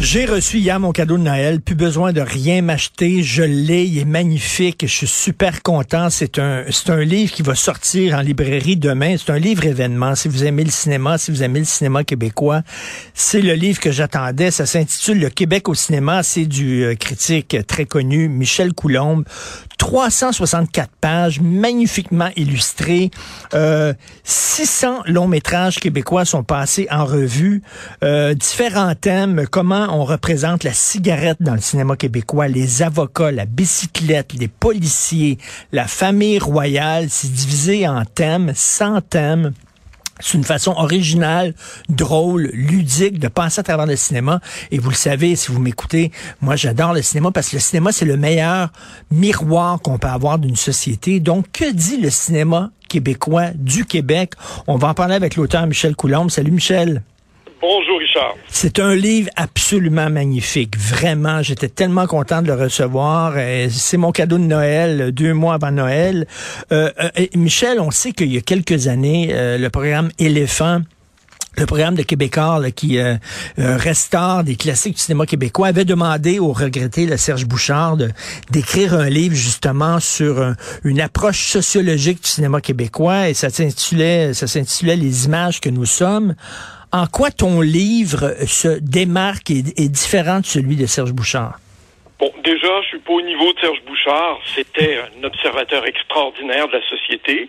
J'ai reçu hier mon cadeau de Noël, plus besoin de rien m'acheter, je l'ai, il est magnifique, je suis super content. C'est un c'est un livre qui va sortir en librairie demain, c'est un livre événement. Si vous aimez le cinéma, si vous aimez le cinéma québécois, c'est le livre que j'attendais, ça s'intitule Le Québec au cinéma, c'est du euh, critique très connu Michel Coulombe. 364 pages, magnifiquement illustrées. Euh, 600 longs métrages québécois sont passés en revue. Euh, différents thèmes, comment on représente la cigarette dans le cinéma québécois, les avocats, la bicyclette, les policiers, la famille royale. C'est divisé en thèmes, 100 thèmes. C'est une façon originale, drôle, ludique de passer à travers le cinéma. Et vous le savez, si vous m'écoutez, moi j'adore le cinéma parce que le cinéma, c'est le meilleur miroir qu'on peut avoir d'une société. Donc, que dit le cinéma québécois du Québec? On va en parler avec l'auteur Michel Coulombe. Salut Michel. Bonjour Richard. C'est un livre absolument magnifique, vraiment. J'étais tellement content de le recevoir. C'est mon cadeau de Noël, deux mois avant Noël. Euh, euh, Michel, on sait qu'il y a quelques années, euh, le programme Éléphant le programme de Québécois qui euh, restaure des classiques du cinéma québécois avait demandé au regretté le Serge Bouchard d'écrire un livre justement sur une approche sociologique du cinéma québécois et ça s'intitulait ça s'intitulait les images que nous sommes. En quoi ton livre se démarque et est différent de celui de Serge Bouchard? Bon, déjà, je suis pas au niveau de Serge Bouchard. C'était un observateur extraordinaire de la société.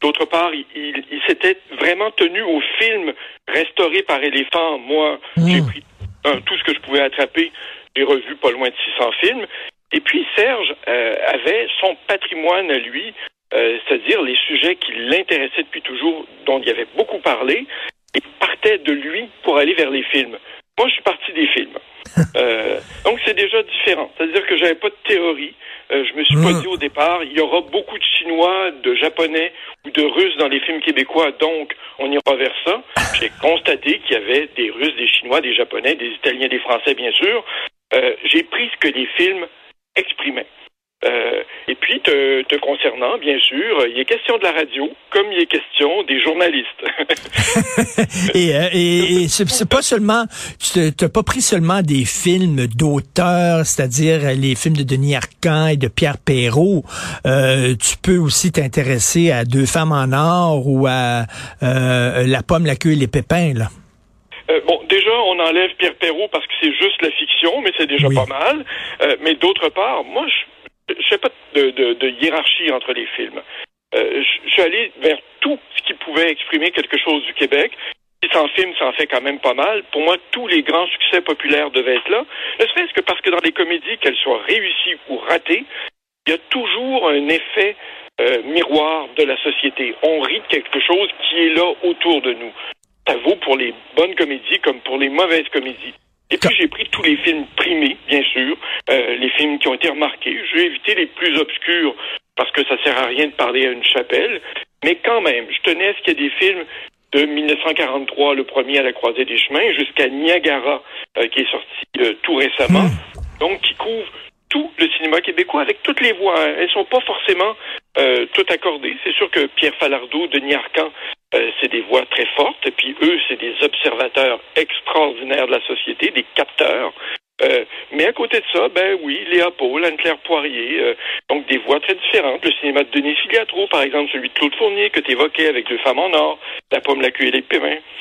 D'autre part, il, il, s'était vraiment tenu au film restauré par Éléphant. Moi, Mmh. j'ai pris un, tout ce que je pouvais attraper. J'ai revu pas loin de 600 films. Et puis, Serge euh, avait son patrimoine à lui, euh, c'est-à-dire les sujets qui l'intéressaient depuis toujours, dont il avait beaucoup parlé, et partait de lui pour aller vers les films. Moi, je suis parti des films. Euh, donc, c'est déjà différent. C'est-à-dire que j'avais pas de théorie. Euh, je me suis pas Mm. dit au départ, il y aura beaucoup de Chinois, de Japonais ou de Russes dans les films québécois, donc on ira vers ça. J'ai constaté qu'il y avait des Russes, des Chinois, des Japonais, des Italiens, des Français, bien sûr. Euh, J'ai pris ce que les films exprimaient. Euh, et puis, te, te concernant, bien sûr, il est question de la radio, comme il est question des journalistes. et euh, et, et c'est pas seulement, tu t'as pas pris seulement des films d'auteurs, c'est-à-dire les films de Denis Arcand et de Pierre Perrault. Euh, tu peux aussi t'intéresser à Deux femmes en or ou à euh, La pomme, la queue et les pépins. Là. Euh, bon, déjà, on enlève Pierre Perrault parce que c'est juste la fiction, mais c'est déjà Oui. pas mal. Euh, mais d'autre part, moi, je je fais pas de, hiérarchie entre les films. Euh, je suis allé vers tout ce qui pouvait exprimer quelque chose du Québec. Ça en film, ça en fait quand même pas mal. Pour moi, tous les grands succès populaires devaient être là. Ne serait-ce que parce que dans les comédies, qu'elles soient réussies ou ratées, il y a toujours un effet euh, miroir de la société. On rit de quelque chose qui est là autour de nous. Ça vaut pour les bonnes comédies comme pour les mauvaises comédies. Et puis j'ai pris tous les films primés, bien sûr, euh, les films qui ont été remarqués. J'ai évité les plus obscurs parce que ça sert à rien de parler à une chapelle. Mais quand même, je tenais à ce qu'il y ait des films de 1943, le premier à la croisée des chemins, jusqu'à Niagara, euh, qui est sorti euh, tout récemment, donc qui couvre tout le cinéma québécois avec toutes les voix. hein. Elles sont pas forcément euh, toutes accordées. C'est sûr que Pierre Falardeau, Denis Arcand, euh, c'est des voix très fortes. Puis eux, c'est des observateurs extraordinaires de la société, des capteurs. Euh, mais à côté de ça, ben oui, Léa Paul, Anne-Claire Poirier, euh, donc des voix très différentes. Le cinéma de Denis Filiatro, par exemple, celui de Claude Fournier que tu évoquais avec Deux femmes en or, La pomme, la queue et les.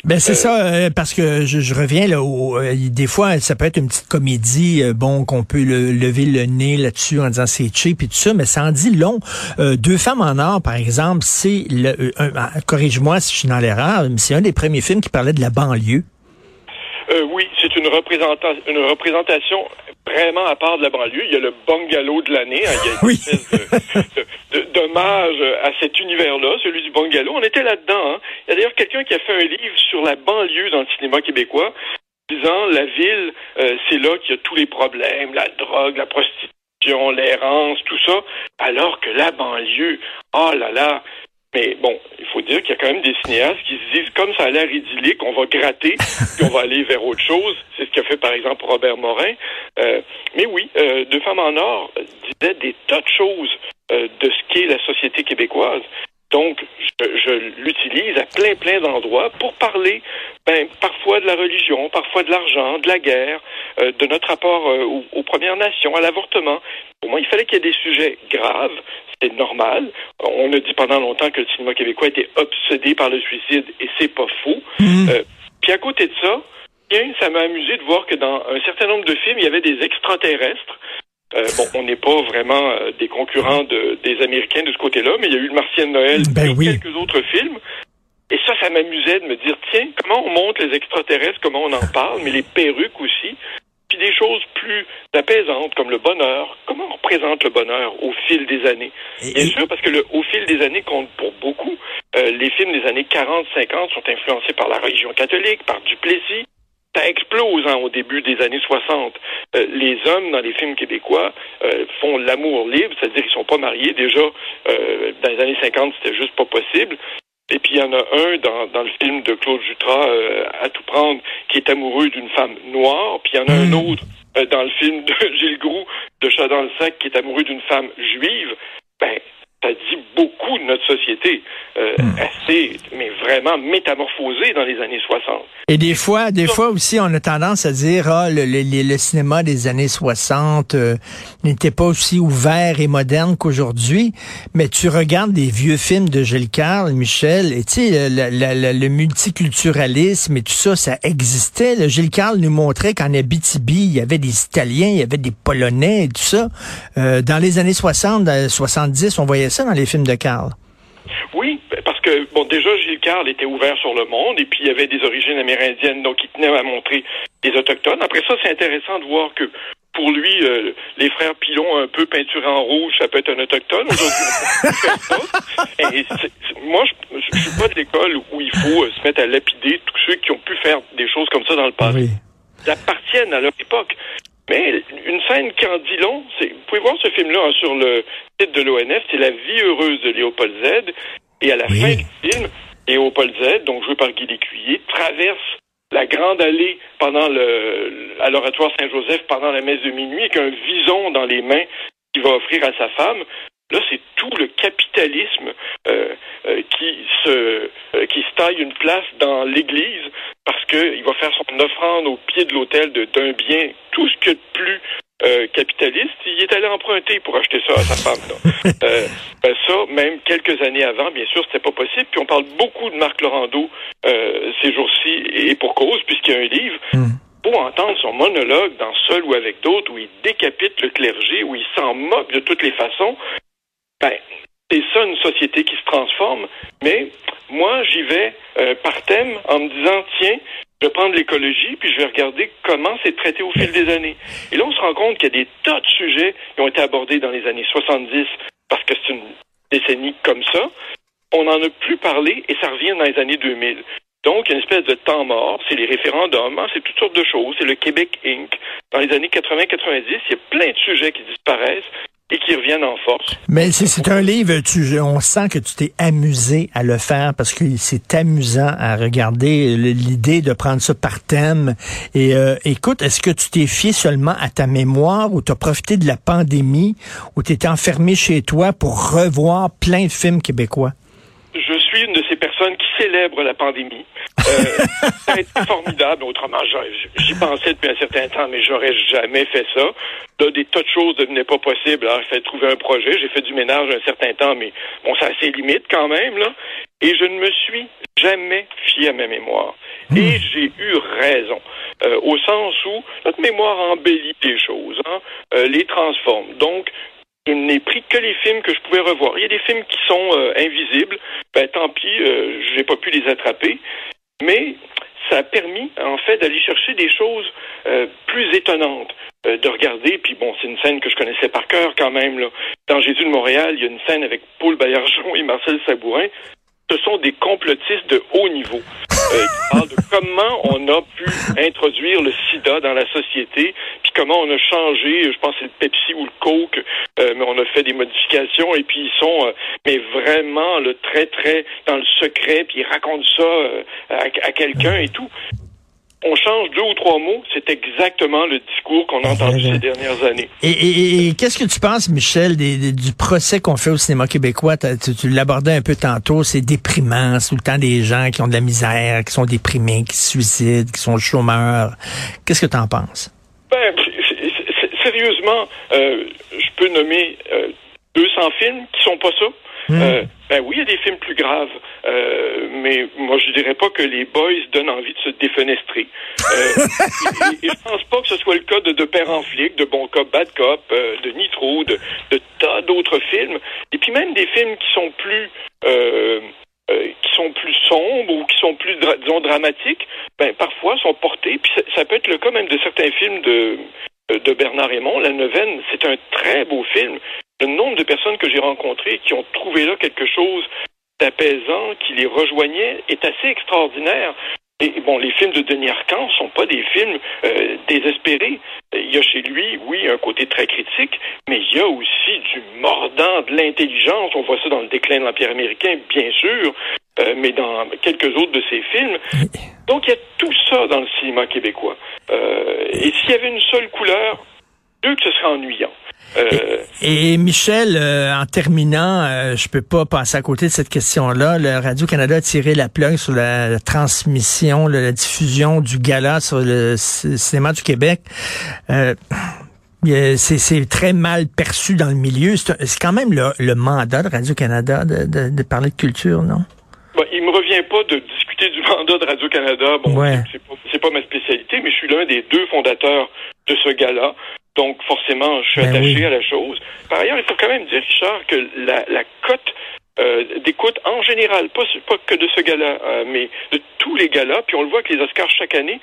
Ben c'est Euh, ça, parce que je, je reviens là, au, euh, des fois ça peut être une petite comédie, euh, bon qu'on peut le- lever le nez là-dessus en disant c'est cheap et tout ça, mais ça en dit long. Deux femmes en or, par exemple, c'est ah, corrige-moi si je suis dans l'erreur, mais c'est un des premiers films qui parlait de la banlieue. Euh, oui, c'est une, représenta- une représentation vraiment à part de la banlieue. Il y a le bungalow de l'année. hein. Il y a une Oui. espèce de, de- de- d'hommage à cet univers-là, celui du bungalow. On était là-dedans. hein. Il y a d'ailleurs quelqu'un qui a fait un livre sur la banlieue dans le cinéma québécois, disant la ville, euh, c'est là qu'il y a tous les problèmes, la drogue, la prostitution, l'errance, tout ça, alors que la banlieue, oh là là, Mais bon, il faut dire qu'il y a quand même des cinéastes qui se disent, comme ça a l'air idyllique, on va gratter, puis on va aller vers autre chose. C'est ce qu'a fait par exemple Robert Morin. Euh, mais oui, euh, Deux femmes en or disait des tas de choses euh, de ce qu'est la société québécoise. Donc, je, je l'utilise à plein, plein d'endroits pour parler ben, parfois de la religion, parfois de l'argent, de la guerre, euh, de notre rapport euh, aux, aux, Premières Nations, à l'avortement. Pour moi, il fallait qu'il y ait des sujets graves. C'est normal. On a dit pendant longtemps que le cinéma québécois était obsédé par le suicide et c'est pas faux. Mmh. Euh, puis à côté de ça, bien, ça m'a amusé de voir que dans un certain nombre de films, il y avait des extraterrestres. Euh, bon, on n'est pas vraiment euh, des concurrents de, des Américains de ce côté-là, mais il y a eu le Martien de Noël ben et oui. quelques autres films. Et ça, ça m'amusait de me dire, tiens, comment on montre les extraterrestres, comment on en parle, mais les perruques aussi. Puis des choses plus apaisantes, comme le bonheur. Comment on représente le bonheur au fil des années? Bien sûr, parce que le, au fil des années compte pour beaucoup. Euh, les films des années 40-50 sont influencés par la religion catholique, par Duplessis. Ça explose hein, au début des années 60. Euh, les hommes dans les films québécois euh, font l'amour libre, c'est-à-dire qu'ils sont pas mariés. Déjà, euh, dans les années 50, c'était juste pas possible. Et puis il y en a un dans, dans le film de Claude Jutras, à tout prendre, qui est amoureux d'une femme noire. Puis il y en a un autre euh, dans le film de Gilles Groux, de Chat dans le sac, qui est amoureux d'une femme juive. Ben, ça dit beaucoup de notre société. Euh, Mm. assez, mais vraiment métamorphosée dans les années 60. Et des fois, des fois aussi, on a tendance à dire, ah, le, le, le cinéma des années 60 euh, n'était pas aussi ouvert et moderne qu'aujourd'hui. Mais tu regardes des vieux films de Gilles Carle, Michel, et tu sais, le, le, le, multiculturalisme et tout ça, ça existait. Le Gilles Carle nous montrait qu'en Abitibi, il y avait des Italiens, il y avait des Polonais et tout ça. Euh, dans les années 60, 70, on voyait ça dans les films de Carle. Oui, parce que, bon, déjà, Gilles Carle était ouvert sur le monde, et puis il y avait des origines amérindiennes, donc il tenait à montrer des Autochtones. Après ça, c'est intéressant de voir que, pour lui, euh, les frères Pilon un peu peinturés en rouge, ça peut être un autochtone. Aujourd'hui, moi, je, je, suis pas de l'école où il faut euh, se mettre à lapider tous ceux qui ont pu faire des choses comme ça dans le passé. Oui. Ils appartiennent à leur époque. Mais une scène qui en dit long, c'est, vous pouvez voir ce film-là hein, sur le site de l'ONF, c'est La vie heureuse de Léopold Z. Et à la oui. fin du film, Léopold Z, donc joué par Guy Lécuyer, traverse la grande allée pendant le, à l'oratoire Saint-Joseph pendant la messe de minuit avec un vison dans les mains qu'il va offrir à sa femme. Là, c'est tout le capitalisme euh, euh, qui se euh, qui se taille une place dans l'Église parce qu'il va faire son offrande au pied de l'autel d'un bien, tout ce que de plus euh, capitaliste, il est allé emprunter pour acheter ça à sa femme. euh, ben ça, même quelques années avant, bien sûr, c'était pas possible. Puis on parle beaucoup de Marc Laurando euh, ces jours-ci, et pour cause, puisqu'il y a un livre. Mm. Pour entendre son monologue dans Seul ou avec d'autres, où il décapite le clergé, où il s'en moque de toutes les façons, ben, c'est ça une société qui se transforme. Mais moi, j'y vais euh, par thème en me disant, tiens, je vais prendre l'écologie, puis je vais regarder comment c'est traité au fil des années. Et là, on se rend compte qu'il y a des tas de sujets qui ont été abordés dans les années 70, parce que c'est une décennie comme ça. On n'en a plus parlé, et ça revient dans les années 2000. Donc, une espèce de temps mort, c'est les référendums, hein, c'est toutes sortes de choses, c'est le Québec Inc. Dans les années 80-90, il y a plein de sujets qui disparaissent et qui reviennent en force. Mais c'est un livre, tu, on sent que tu t'es amusé à le faire parce que c'est amusant à regarder l'idée de prendre ça par thème. Et euh, écoute, est-ce que tu t'es fié seulement à ta mémoire ou tu as profité de la pandémie ou étais enfermé chez toi pour revoir plein de films québécois? Suis une de ces personnes qui célèbrent la pandémie. Euh, ça a été formidable. Autrement, j'y pensais depuis un certain temps, mais j'aurais jamais fait ça. Là, des tas de choses ne devenaient pas possibles. Alors, il fallait trouver un projet. J'ai fait du ménage un certain temps, mais bon, ça a ses limites quand même, là. Et je ne me suis jamais fié à ma mémoire. Mmh. Et j'ai eu raison. Euh, au sens où notre mémoire embellit les choses, hein, euh, les transforme. Donc, je n'ai pris que les films que je pouvais revoir. Il y a des films qui sont euh, invisibles. Ben, tant pis, euh, j'ai pas pu les attraper. Mais ça a permis, en fait, d'aller chercher des choses euh, plus étonnantes, euh, de regarder. Puis bon, c'est une scène que je connaissais par cœur quand même. Là. Dans Jésus de Montréal, il y a une scène avec Paul Baillargeon et Marcel Sabourin. ce sont des complotistes de haut niveau. Euh, qui parlent de comment on a pu introduire le sida dans la société, puis comment on a changé, je pense c'est le Pepsi ou le Coke, euh, mais on a fait des modifications, et puis ils sont, euh, mais vraiment, le très, très dans le secret, puis ils racontent ça à, à quelqu'un et tout on change deux ou trois mots, c'est exactement le discours qu'on a entendu ces dernières années. Et, qu'est-ce que tu penses, Michel, du procès qu'on fait au cinéma québécois? Tu, l'abordais un peu tantôt, c'est déprimant, c'est tout le temps des gens qui ont de la misère, qui sont déprimés, qui se suicident, qui sont chômeurs. Qu'est-ce que tu en penses? Ben, sérieusement, euh, je peux nommer 200 euh, films qui sont pas ça. Hmm. Euh, ben oui, il y a des films plus graves, euh, mais moi je dirais pas que les boys donnent envie de se défenestrer. Euh, et, je pense pas que ce soit le cas de, de Père en flic, de Bon Cop, Bad Cop, euh, de Nitro, de, de tas d'autres films, et puis même des films qui sont plus euh, euh, qui sont plus sombres ou qui sont plus, disons, dramatiques, ben, parfois sont portés. Puis ça, ça, peut être le cas même de certains films de, de Bernard Raymond. La Neuvaine, c'est un très beau film le nombre de personnes que j'ai rencontrées qui ont trouvé là quelque chose d'apaisant, qui les rejoignait, est assez extraordinaire. Et bon, les films de Denis Arcand sont pas des films euh, désespérés. Il y a chez lui, oui, un côté très critique, mais il y a aussi du mordant, de l'intelligence. On voit ça dans le déclin de l'Empire américain, bien sûr, euh, mais dans quelques autres de ses films. Donc, il y a tout ça dans le cinéma québécois. Euh, et s'il y avait une seule couleur, deux que ce serait ennuyant. Euh, et, Michel, euh, en terminant, euh, je peux pas passer à côté de cette question-là. Le Radio-Canada a tiré la plug sur la, transmission, la diffusion du gala sur le cinéma du Québec. c'est très mal perçu dans le milieu. C'est quand même le, mandat de Radio-Canada de, parler de culture, non? Bon, il me revient pas de discuter du mandat de Radio-Canada. Bon, c'est pas, pas ma spécialité, mais je suis l'un des deux fondateurs de ce gala. Donc, forcément, je suis ben attaché à la chose. Par ailleurs, il faut quand même dire, Richard, que la, la cote euh, d'écoute en général, pas, pas que de ce gala, euh, mais de tous les galas, puis on le voit que les Oscars chaque année,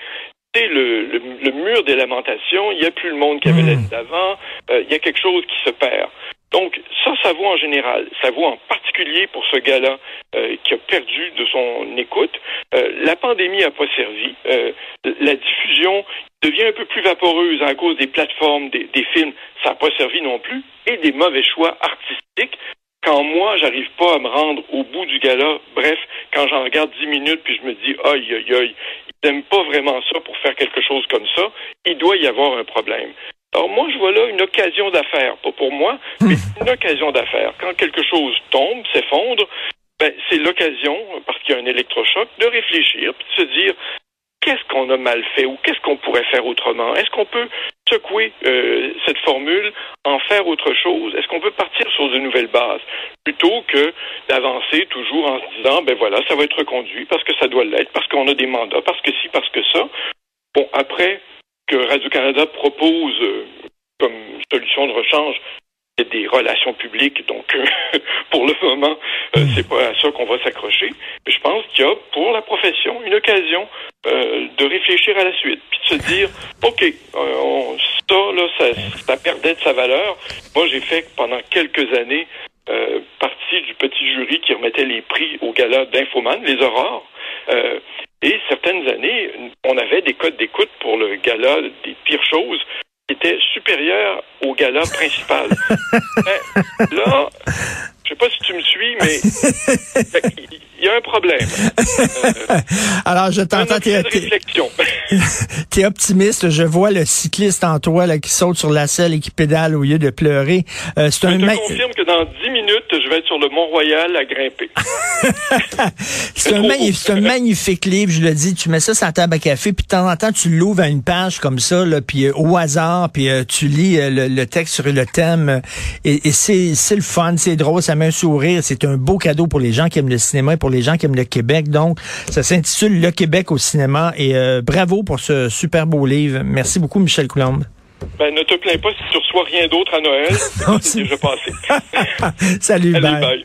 c'est le, le, mur des lamentations, il n'y a plus le monde qui avait mmh. l'année d'avant, euh, il y a quelque chose qui se perd. Donc, ça, ça vaut en général. Ça vaut en particulier pour ce gars-là euh, qui a perdu de son écoute. Euh, la pandémie n'a pas servi. Euh, la diffusion devient un peu plus vaporeuse à cause des plateformes, des, films. Ça n'a pas servi non plus. Et des mauvais choix artistiques. Quand moi, j'arrive pas à me rendre au bout du gala, bref, quand j'en regarde dix minutes puis je me dis, aïe, aïe, aïe, ils n'aiment pas vraiment ça pour faire quelque chose comme ça, il doit y avoir un problème. Alors moi, je vois là une occasion d'affaires, pas pour moi, hmm. mais une occasion d'affaires. Quand quelque chose tombe, s'effondre, ben, c'est l'occasion, parce qu'il y a un électrochoc, de réfléchir, puis de se dire qu'est-ce qu'on a mal fait ou qu'est-ce qu'on pourrait faire autrement? Est-ce qu'on peut secouer euh, cette formule, en faire autre chose? Est-ce qu'on peut partir sur de nouvelles bases plutôt que d'avancer toujours en se disant ben voilà, ça va être reconduit parce que ça doit l'être, parce qu'on a des mandats, parce que si, parce que ça? Bon, après, que Radio-Canada propose euh, comme solution de rechange des relations publiques. Donc, euh, pour le moment, euh, hmm. c'est pas à ça qu'on va s'accrocher. Mais je pense qu'il y a pour la profession une occasion de réfléchir à la suite, puis de se dire, ok, on, ça là, ça, ça, perdait de sa valeur. Moi, j'ai fait pendant quelques années partie du petit jury qui remettait les prix au gala d'Infoman, les aurores. Et certaines années, on avait des codes d'écoute pour le gala des pires choses qui étaient supérieurs au gala principal. Là, je sais pas si tu me suis, mais il y a un problème. Euh, Alors, je t'entends. T'es, es optimiste. Je vois le cycliste en toi là, qui saute sur la selle et qui pédale au lieu de pleurer. Euh, c'est je te confirme que dans dix minutes, je vais être sur le Mont-Royal à grimper. c'est, un, un, magnifique livre, je le dis. Tu mets ça sur la table à café, puis de temps en temps, tu l'ouvres à une page comme ça, là, puis euh, au hasard, puis tu lis le, texte sur le thème. Et, c'est le fun, c'est drôle, ça met un sourire. C'est un beau cadeau pour les gens qui aiment le cinéma et pour les gens qui aiment le Québec. Donc, ça s'intitule Le Québec au cinéma. Et euh, bravo pour ce super beau livre. Merci beaucoup, Michel Coulombe. Ben, ne te plains pas si tu reçois rien d'autre à Noël. C'est déjà passé. Salut, bye.